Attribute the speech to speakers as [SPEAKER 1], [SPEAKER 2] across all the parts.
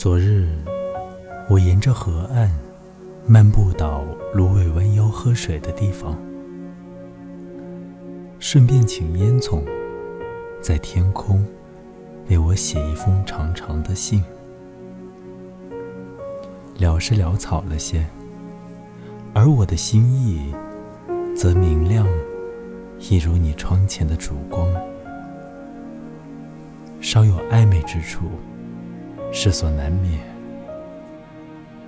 [SPEAKER 1] 昨日，我沿着河岸漫步到芦苇弯腰喝水的地方，顺便请烟囱在天空为我写一封长长的信。潦是潦草了些，而我的心意则明亮，一如你窗前的烛光，稍有暧昧之处。世所难免，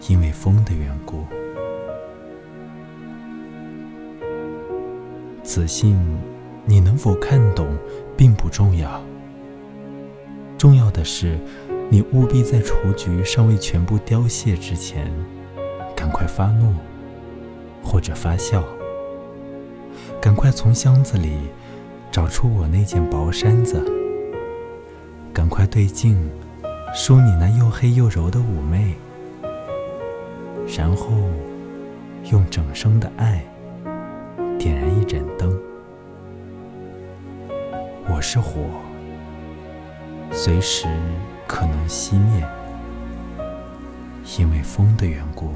[SPEAKER 1] 因为风的缘故。此信你能否看懂，并不重要。重要的是，你务必在雏菊尚未全部凋谢之前，赶快发怒，或者发笑。赶快从箱子里找出我那件薄衫子，赶快对镜。梳你那又黑又柔的妩媚，然后用整生的爱点燃一盏灯。我是火，随时可能熄灭，因为风的缘故。